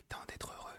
est temps d'être heureux.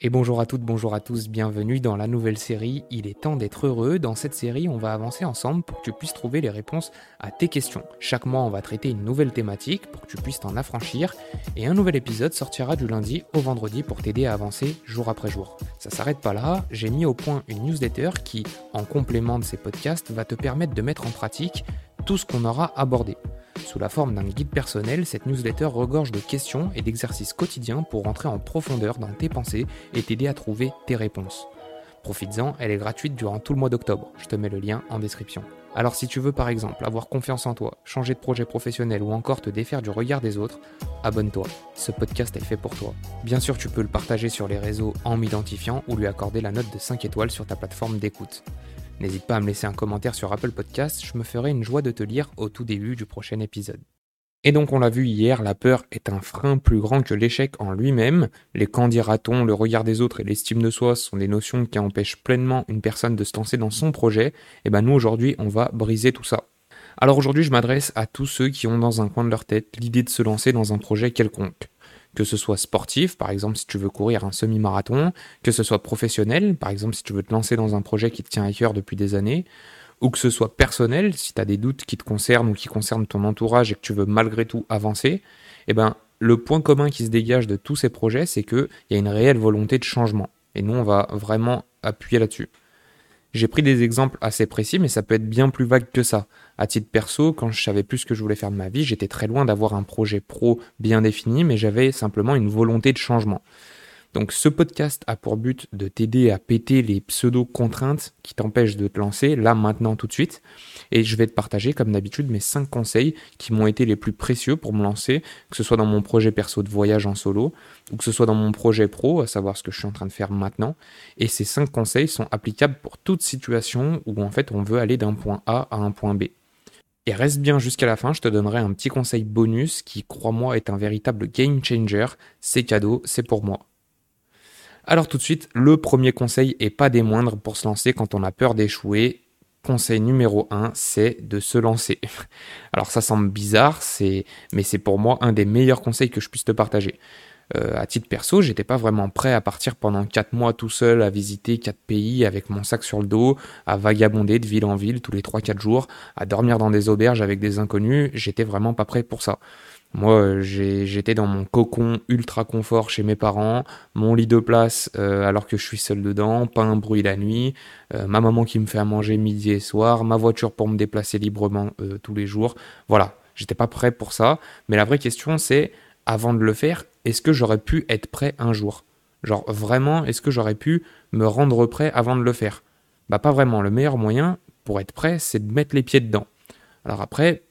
Et bonjour à toutes, bonjour à tous, bienvenue dans la nouvelle série Il est temps d'être heureux. Dans cette série, on va avancer ensemble pour que tu puisses trouver les réponses à tes questions. Chaque mois, on va traiter une nouvelle thématique pour que tu puisses t'en affranchir. Et un nouvel épisode sortira du lundi au vendredi pour t'aider à avancer jour après jour. Ça s'arrête pas là, j'ai mis au point une newsletter qui, en complément de ces podcasts, va te permettre de mettre en pratique tout ce qu'on aura abordé. Sous la forme d'un guide personnel, cette newsletter regorge de questions et d'exercices quotidiens pour rentrer en profondeur dans tes pensées et t'aider à trouver tes réponses. Profites-en, elle est gratuite durant tout le mois d'octobre. Je te mets le lien en description. Alors si tu veux par exemple avoir confiance en toi, changer de projet professionnel ou encore te défaire du regard des autres, abonne-toi. Ce podcast est fait pour toi. Bien sûr, tu peux le partager sur les réseaux en m'identifiant ou lui accorder la note de 5 étoiles sur ta plateforme d'écoute. N'hésite pas à me laisser un commentaire sur Apple Podcast, je me ferai une joie de te lire au tout début du prochain épisode. Et donc on l'a vu hier, la peur est un frein plus grand que l'échec en lui-même. Les quand dira-t-on, le regard des autres et l'estime de soi sont des notions qui empêchent pleinement une personne de se lancer dans son projet. Et ben nous aujourd'hui on va briser tout ça. Alors aujourd'hui je m'adresse à tous ceux qui ont dans un coin de leur tête l'idée de se lancer dans un projet quelconque que ce soit sportif, par exemple si tu veux courir un semi-marathon, que ce soit professionnel, par exemple si tu veux te lancer dans un projet qui te tient à cœur depuis des années, ou que ce soit personnel, si tu as des doutes qui te concernent ou qui concernent ton entourage et que tu veux malgré tout avancer, eh ben, le point commun qui se dégage de tous ces projets, c'est qu'il y a une réelle volonté de changement. Et nous, on va vraiment appuyer là-dessus. J'ai pris des exemples assez précis, mais ça peut être bien plus vague que ça. À titre perso, quand je savais plus ce que je voulais faire de ma vie, j'étais très loin d'avoir un projet pro bien défini, mais j'avais simplement une volonté de changement. Donc ce podcast a pour but de t'aider à péter les pseudo-contraintes qui t'empêchent de te lancer là, maintenant, tout de suite. Et je vais te partager, comme d'habitude, mes 5 conseils qui m'ont été les plus précieux pour me lancer, que ce soit dans mon projet perso de voyage en solo, ou que ce soit dans mon projet pro, à savoir ce que je suis en train de faire maintenant. Et ces 5 conseils sont applicables pour toute situation où en fait on veut aller d'un point A à un point B. Et reste bien jusqu'à la fin, je te donnerai un petit conseil bonus qui, crois-moi, est un véritable game changer. C'est cadeau, c'est pour moi. Alors tout de suite, le premier conseil et pas des moindres pour se lancer quand on a peur d'échouer. Conseil numéro 1, c'est de se lancer. Alors ça semble bizarre, mais c'est pour moi un des meilleurs conseils que je puisse te partager. Euh, à titre perso, j'étais pas vraiment prêt à partir pendant 4 mois tout seul à visiter 4 pays avec mon sac sur le dos, à vagabonder de ville en ville tous les 3-4 jours, à dormir dans des auberges avec des inconnus, j'étais vraiment pas prêt pour ça. Moi, j'étais dans mon cocon ultra confort chez mes parents, mon lit de place euh, alors que je suis seul dedans, pas un bruit la nuit, euh, ma maman qui me fait à manger midi et soir, ma voiture pour me déplacer librement euh, tous les jours. Voilà, j'étais pas prêt pour ça. Mais la vraie question, c'est avant de le faire, est-ce que j'aurais pu être prêt un jour? Genre vraiment, est-ce que j'aurais pu me rendre prêt avant de le faire? Bah pas vraiment. Le meilleur moyen pour être prêt, c'est de mettre les pieds dedans. Alors après,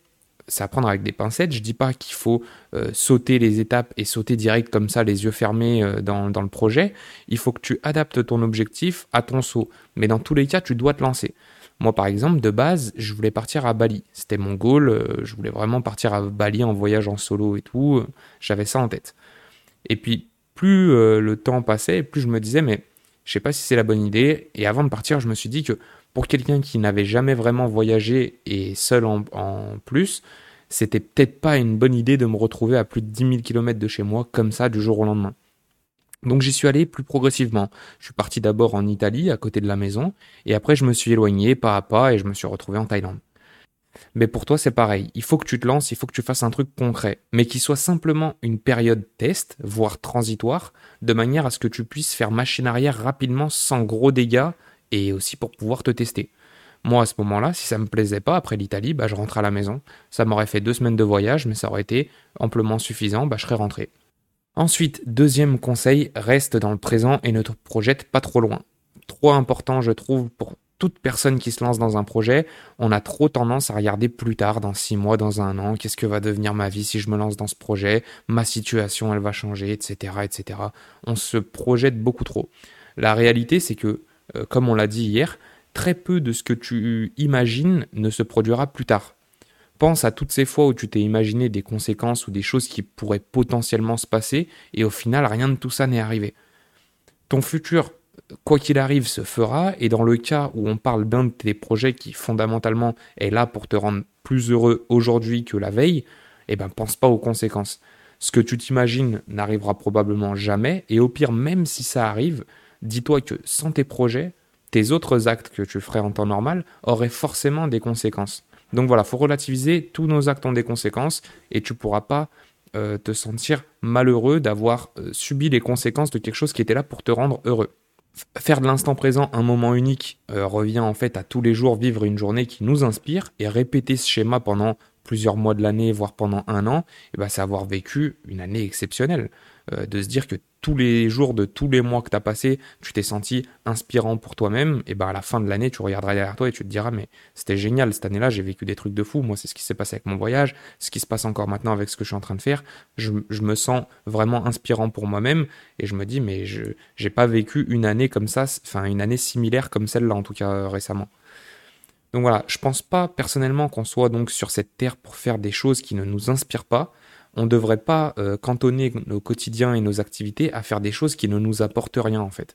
c'est à prendre avec des pincettes. Je dis pas qu'il faut euh, sauter les étapes et sauter direct comme ça, les yeux fermés euh, dans, le projet. Il faut que tu adaptes ton objectif à ton saut. Mais dans tous les cas, tu dois te lancer. Moi, par exemple, de base, je voulais partir à Bali. C'était mon goal. Euh, je voulais vraiment partir à Bali en voyage en solo et tout. J'avais ça en tête. Et puis, plus le temps passait, plus je me disais, mais je sais pas si c'est la bonne idée. Et avant de partir, je me suis dit que pour quelqu'un qui n'avait jamais vraiment voyagé et seul en, plus, c'était peut-être pas une bonne idée de me retrouver à plus de 10 000 km de chez moi comme ça du jour au lendemain. Donc j'y suis allé plus progressivement. Je suis parti d'abord en Italie, à côté de la maison, et après je me suis éloigné pas à pas et je me suis retrouvé en Thaïlande. Mais pour toi c'est pareil, il faut que tu te lances, il faut que tu fasses un truc concret, mais qui soit simplement une période test, voire transitoire, de manière à ce que tu puisses faire machine arrière rapidement sans gros dégâts et aussi pour pouvoir te tester. Moi, à ce moment-là, si ça me plaisait pas, après l'Italie, bah, je rentre à la maison. Ça m'aurait fait deux semaines de voyage, mais ça aurait été amplement suffisant, bah, je serais rentré. Ensuite, deuxième conseil, reste dans le présent et ne te projette pas trop loin. Trop important, je trouve, pour toute personne qui se lance dans un projet, on a trop tendance à regarder plus tard, dans six mois, dans un an, qu'est-ce que va devenir ma vie si je me lance dans ce projet, ma situation, elle va changer, etc., etc. On se projette beaucoup trop. La réalité, c'est que euh, comme on l'a dit hier, très peu de ce que tu imagines ne se produira plus tard. Pense à toutes ces fois où tu t'es imaginé des conséquences ou des choses qui pourraient potentiellement se passer et au final rien de tout ça n'est arrivé. Ton futur, quoi qu'il arrive, se fera et dans le cas où on parle d'un de tes projets qui fondamentalement est là pour te rendre plus heureux aujourd'hui que la veille, eh ben pense pas aux conséquences. Ce que tu t'imagines n'arrivera probablement jamais, et au pire, même si ça arrive, dis-toi que sans tes projets, tes autres actes que tu ferais en temps normal auraient forcément des conséquences. Donc voilà, faut relativiser, tous nos actes ont des conséquences, et tu pourras pas euh, te sentir malheureux d'avoir euh, subi les conséquences de quelque chose qui était là pour te rendre heureux. faire de l'instant présent un moment unique euh, revient en fait à tous les jours vivre une journée qui nous inspire et répéter ce schéma pendant plusieurs mois de l'année, voire pendant un an, et ben, c'est avoir vécu une année exceptionnelle. Euh, de se dire que tous les jours de tous les mois que tu as passé, tu t'es senti inspirant pour toi-même, et ben à la fin de l'année, tu regarderas derrière toi et tu te diras mais c'était génial cette année-là, j'ai vécu des trucs de fou. Moi, c'est ce qui s'est passé avec mon voyage, ce qui se passe encore maintenant avec ce que je suis en train de faire. Je, me sens vraiment inspirant pour moi-même et je me dis mais je j'ai pas vécu une année comme ça, enfin une année similaire comme celle-là en tout cas euh, récemment. Donc voilà, je pense pas personnellement qu'on soit donc sur cette terre pour faire des choses qui ne nous inspirent pas. On ne devrait pas euh, cantonner nos quotidiens et nos activités à faire des choses qui ne nous apportent rien en fait.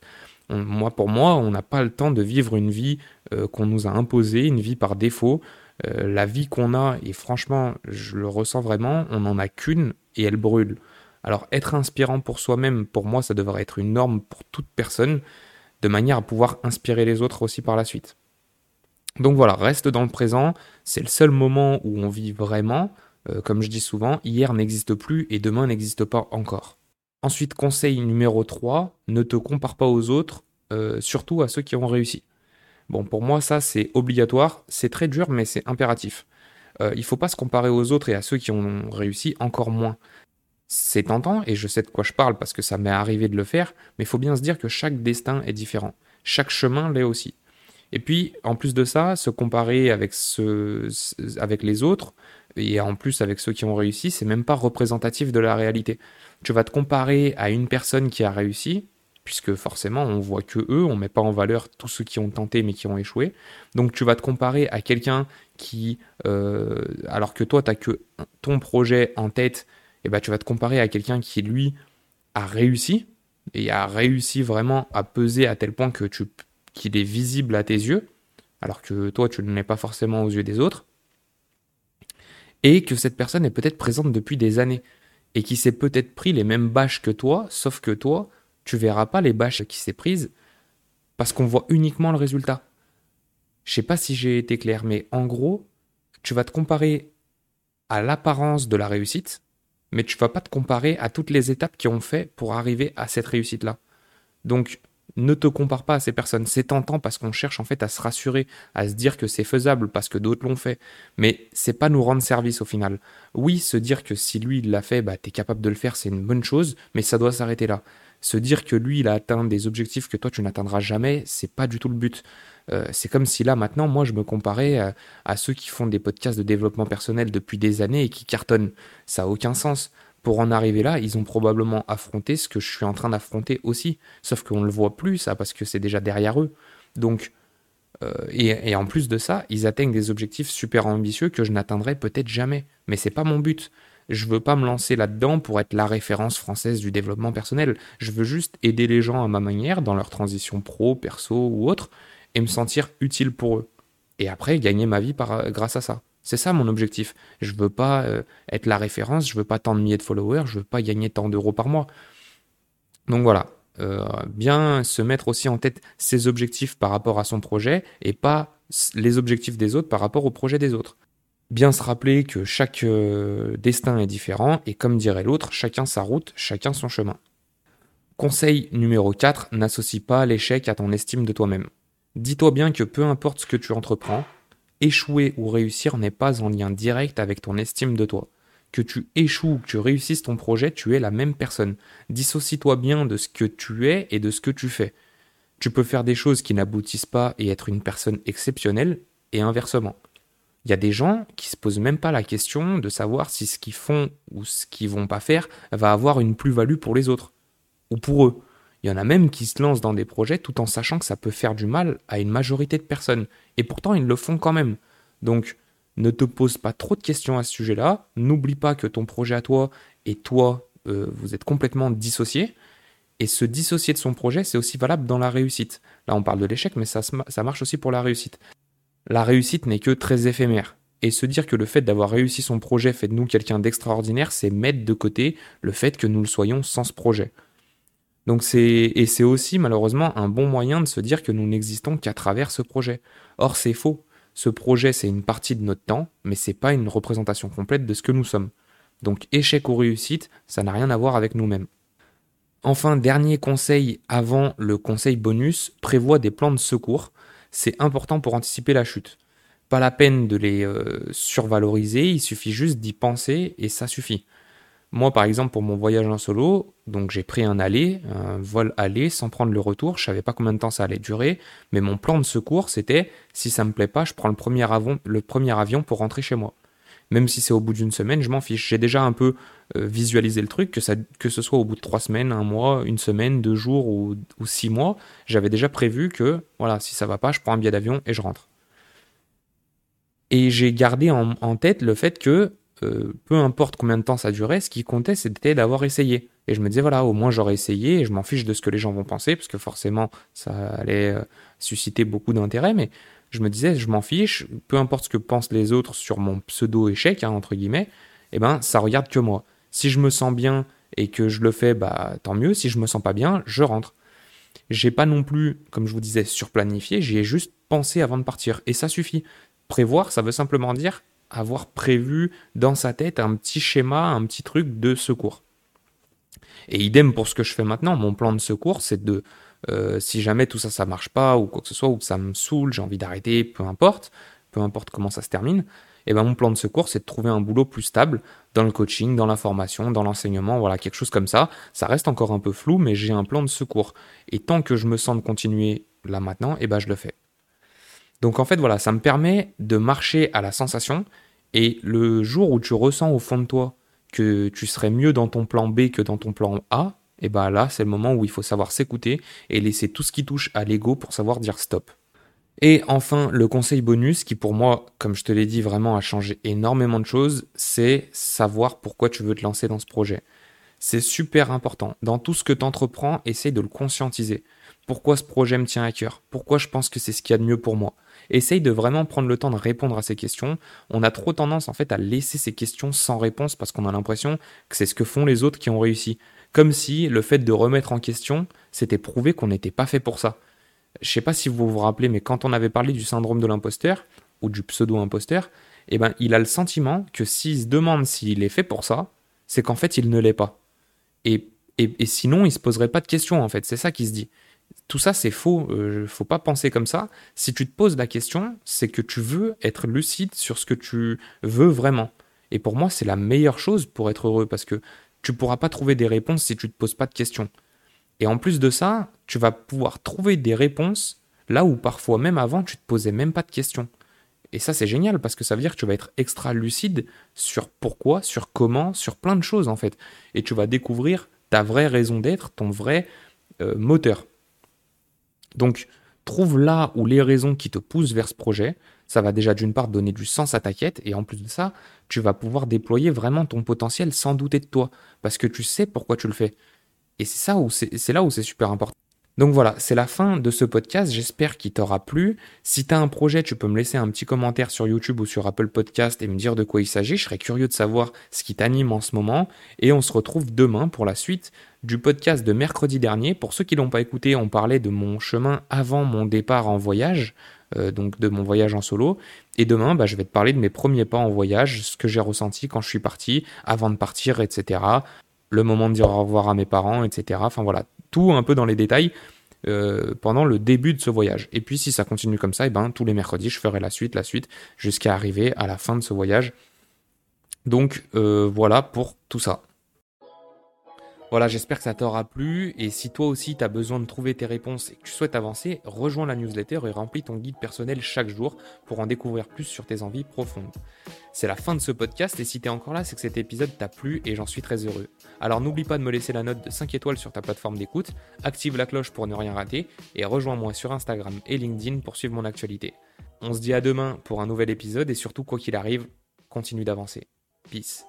moi, pour moi, on n'a pas le temps de vivre une vie euh, qu'on nous a imposée, une vie par défaut. Euh, la vie qu'on a, et franchement, je le ressens vraiment, on n'en a qu'une et elle brûle. Alors être inspirant pour soi-même, pour moi, ça devrait être une norme pour toute personne, de manière à pouvoir inspirer les autres aussi par la suite. Donc voilà, reste dans le présent, c'est le seul moment où on vit vraiment. Euh, comme je dis souvent, hier n'existe plus et demain n'existe pas encore. Ensuite, conseil numéro 3, ne te compare pas aux autres, euh, surtout à ceux qui ont réussi. Bon, pour moi, ça c'est obligatoire, c'est très dur, mais c'est impératif. Euh, il ne faut pas se comparer aux autres et à ceux qui ont réussi encore moins. C'est tentant, et je sais de quoi je parle parce que ça m'est arrivé de le faire, mais il faut bien se dire que chaque destin est différent. Chaque chemin l'est aussi. Et puis, en plus de ça, se comparer avec, les autres, et en plus avec ceux qui ont réussi, c'est même pas représentatif de la réalité. Tu vas te comparer à une personne qui a réussi, puisque forcément on voit que eux, on met pas en valeur tous ceux qui ont tenté mais qui ont échoué. Donc tu vas te comparer à quelqu'un qui, euh, alors que toi tu as que ton projet en tête, et eh ben tu vas te comparer à quelqu'un qui lui a réussi et a réussi vraiment à peser à tel point que tu qu'il est visible à tes yeux, alors que toi tu ne l'es pas forcément aux yeux des autres, et que cette personne est peut-être présente depuis des années, et qui s'est peut-être pris les mêmes bâches que toi, sauf que toi, tu verras pas les bâches qui s'est prises, parce qu'on voit uniquement le résultat. Je sais pas si j'ai été clair, mais en gros, tu vas te comparer à l'apparence de la réussite, mais tu vas pas te comparer à toutes les étapes qui ont fait pour arriver à cette réussite-là. Donc, ne te compare pas à ces personnes. C'est tentant parce qu'on cherche en fait à se rassurer, à se dire que c'est faisable parce que d'autres l'ont fait. Mais c'est pas nous rendre service au final. Oui, se dire que si lui il l'a fait, bah t'es capable de le faire, c'est une bonne chose, mais ça doit s'arrêter là. Se dire que lui il a atteint des objectifs que toi tu n'atteindras jamais, c'est pas du tout le but. Euh, c'est comme si là maintenant moi je me comparais à, à ceux qui font des podcasts de développement personnel depuis des années et qui cartonnent. Ça a aucun sens pour en arriver là, ils ont probablement affronté ce que je suis en train d'affronter aussi. Sauf qu'on ne le voit plus, ça, parce que c'est déjà derrière eux. Donc, euh, et, en plus de ça, ils atteignent des objectifs super ambitieux que je n'atteindrai peut-être jamais. Mais c'est pas mon but. Je veux pas me lancer là-dedans pour être la référence française du développement personnel. Je veux juste aider les gens à ma manière dans leur transition pro, perso ou autre, et me sentir utile pour eux. Et après, gagner ma vie grâce à ça. C'est ça mon objectif. Je veux pas euh, être la référence, je veux pas tant de milliers de followers, je veux pas gagner tant d'euros par mois. Donc voilà, euh, bien se mettre aussi en tête ses objectifs par rapport à son projet et pas les objectifs des autres par rapport au projet des autres. Bien se rappeler que chaque euh, destin est différent et comme dirait l'autre, chacun sa route, chacun son chemin. Conseil numéro 4, n'associe pas l'échec à ton estime de toi-même. Dis-toi bien que peu importe ce que tu entreprends, échouer ou réussir n'est pas en lien direct avec ton estime de toi. Que tu échoues ou que tu réussisses ton projet, tu es la même personne. Dissocie-toi bien de ce que tu es et de ce que tu fais. Tu peux faire des choses qui n'aboutissent pas et être une personne exceptionnelle, et inversement. Il y a des gens qui se posent même pas la question de savoir si ce qu'ils font ou ce qu'ils vont pas faire va avoir une plus-value pour les autres, ou pour eux. Il y en a même qui se lancent dans des projets tout en sachant que ça peut faire du mal à une majorité de personnes. Et pourtant, ils le font quand même. Donc, ne te pose pas trop de questions à ce sujet-là. N'oublie pas que ton projet à toi et toi, euh, vous êtes complètement dissociés. Et se dissocier de son projet, c'est aussi valable dans la réussite. Là, on parle de l'échec, mais ça, ça marche aussi pour la réussite. La réussite n'est que très éphémère. Et se dire que le fait d'avoir réussi son projet fait de nous quelqu'un d'extraordinaire, c'est mettre de côté le fait que nous le soyons sans ce projet. Donc c'est et c'est aussi malheureusement un bon moyen de se dire que nous n'existons qu'à travers ce projet. Or c'est faux. Ce projet c'est une partie de notre temps, mais c'est pas une représentation complète de ce que nous sommes. Donc échec ou réussite, ça n'a rien à voir avec nous-mêmes. Enfin, dernier conseil avant le conseil bonus, prévoit des plans de secours. C'est important pour anticiper la chute. Pas la peine de les euh, survaloriser, il suffit juste d'y penser et ça suffit. Moi, par exemple, pour mon voyage en solo, donc j'ai pris un aller, un vol aller, sans prendre le retour. Je savais pas combien de temps ça allait durer, mais mon plan de secours, c'était si ça me plaît pas, je prends le premier avion, pour rentrer chez moi. Même si c'est au bout d'une semaine, je m'en fiche. J'ai déjà un peu euh, visualisé le truc, que, ce soit au bout de trois semaines, un mois, une semaine, deux jours ou, ou six mois. J'avais déjà prévu que, voilà, si ça va pas, je prends un billet d'avion et je rentre. Et j'ai gardé en, tête le fait que euh, peu importe combien de temps ça durait, ce qui comptait, c'était d'avoir essayé. Et je me disais, voilà, au moins j'aurais essayé et je m'en fiche de ce que les gens vont penser, parce que forcément, ça allait euh, susciter beaucoup d'intérêt, mais je me disais, je m'en fiche, peu importe ce que pensent les autres sur mon pseudo-échec, hein, entre guillemets, eh ben, ça regarde que moi. Si je me sens bien et que je le fais, bah, tant mieux. Si je me sens pas bien, je rentre. J'ai pas non plus, comme je vous disais, surplanifié, j'y ai juste pensé avant de partir. Et ça suffit. Prévoir, ça veut simplement dire avoir prévu dans sa tête un petit schéma, un petit truc de secours. Et idem pour ce que je fais maintenant, mon plan de secours, c'est de, euh, si jamais tout ça, ça marche pas, ou quoi que ce soit, ou que ça me saoule, j'ai envie d'arrêter, peu importe, peu importe comment ça se termine, et eh ben mon plan de secours, c'est de trouver un boulot plus stable dans le coaching, dans la formation, dans l'enseignement, voilà, quelque chose comme ça. Ça reste encore un peu flou, mais j'ai un plan de secours. Et tant que je me sens de continuer là maintenant, et eh ben je le fais. Donc en fait, voilà, ça me permet de marcher à la sensation. Et le jour où tu ressens au fond de toi que tu serais mieux dans ton plan B que dans ton plan A, et eh ben là, c'est le moment où il faut savoir s'écouter et laisser tout ce qui touche à l'ego pour savoir dire stop. Et enfin, le conseil bonus qui pour moi, comme je te l'ai dit, vraiment a changé énormément de choses, c'est savoir pourquoi tu veux te lancer dans ce projet. C'est super important. Dans tout ce que tu entreprends, essaye de le conscientiser. Pourquoi ce projet me tient à cœur? Pourquoi je pense que c'est ce qu'il y a de mieux pour moi? Essaye de vraiment prendre le temps de répondre à ces questions. On a trop tendance en fait à laisser ces questions sans réponse parce qu'on a l'impression que c'est ce que font les autres qui ont réussi. Comme si le fait de remettre en question, c'était prouver qu'on n'était pas fait pour ça. Je sais pas si vous vous rappelez, mais quand on avait parlé du syndrome de l'imposteur ou du pseudo-imposteur, eh ben, il a le sentiment que s'il se demande s'il est fait pour ça, c'est qu'en fait il ne l'est pas. Et sinon, il se poserait pas de questions en fait. C'est ça qui se dit. Tout ça, c'est faux. Euh, faut pas penser comme ça. Si tu te poses la question, c'est que tu veux être lucide sur ce que tu veux vraiment. Et pour moi, c'est la meilleure chose pour être heureux parce que tu pourras pas trouver des réponses si tu te poses pas de questions. Et en plus de ça, tu vas pouvoir trouver des réponses là où parfois même avant tu te posais même pas de questions. Et ça c'est génial parce que ça veut dire que tu vas être extra lucide sur pourquoi, sur comment, sur plein de choses en fait. Et tu vas découvrir ta vraie raison d'être, ton vrai euh, moteur. Donc, trouve là où les raisons qui te poussent vers ce projet. Ça va déjà d'une part donner du sens à ta quête et en plus de ça, tu vas pouvoir déployer vraiment ton potentiel sans douter de toi parce que tu sais pourquoi tu le fais. Et c'est ça où c'est là où c'est super important. Donc voilà, c'est la fin de ce podcast. J'espère qu'il t'aura plu. Si tu as un projet, tu peux me laisser un petit commentaire sur YouTube ou sur Apple Podcast et me dire de quoi il s'agit. Je serais curieux de savoir ce qui t'anime en ce moment. Et on se retrouve demain pour la suite du podcast de mercredi dernier. Pour ceux qui l'ont pas écouté, on parlait de mon chemin avant mon départ en voyage. Euh, donc de mon voyage en solo. Et demain, bah, je vais te parler de mes premiers pas en voyage, ce que j'ai ressenti quand je suis parti, avant de partir, etc. Le moment de dire au revoir à mes parents, etc. Enfin voilà, tout un peu dans les détails euh, pendant le début de ce voyage. Et puis si ça continue comme ça, et eh ben, tous les mercredis, je ferai la suite, la suite, jusqu'à arriver à la fin de ce voyage. Donc euh, voilà pour tout ça. Voilà, j'espère que ça t'aura plu. Et si toi aussi tu as besoin de trouver tes réponses et que tu souhaites avancer, rejoins la newsletter et remplis ton guide personnel chaque jour pour en découvrir plus sur tes envies profondes. C'est la fin de ce podcast et si t'es encore là, c'est que cet épisode t'a plu et j'en suis très heureux. Alors n'oublie pas de me laisser la note de 5 étoiles sur ta plateforme d'écoute, active la cloche pour ne rien rater et rejoins-moi sur Instagram et LinkedIn pour suivre mon actualité. On se dit à demain pour un nouvel épisode et surtout quoi qu'il arrive, continue d'avancer. Peace.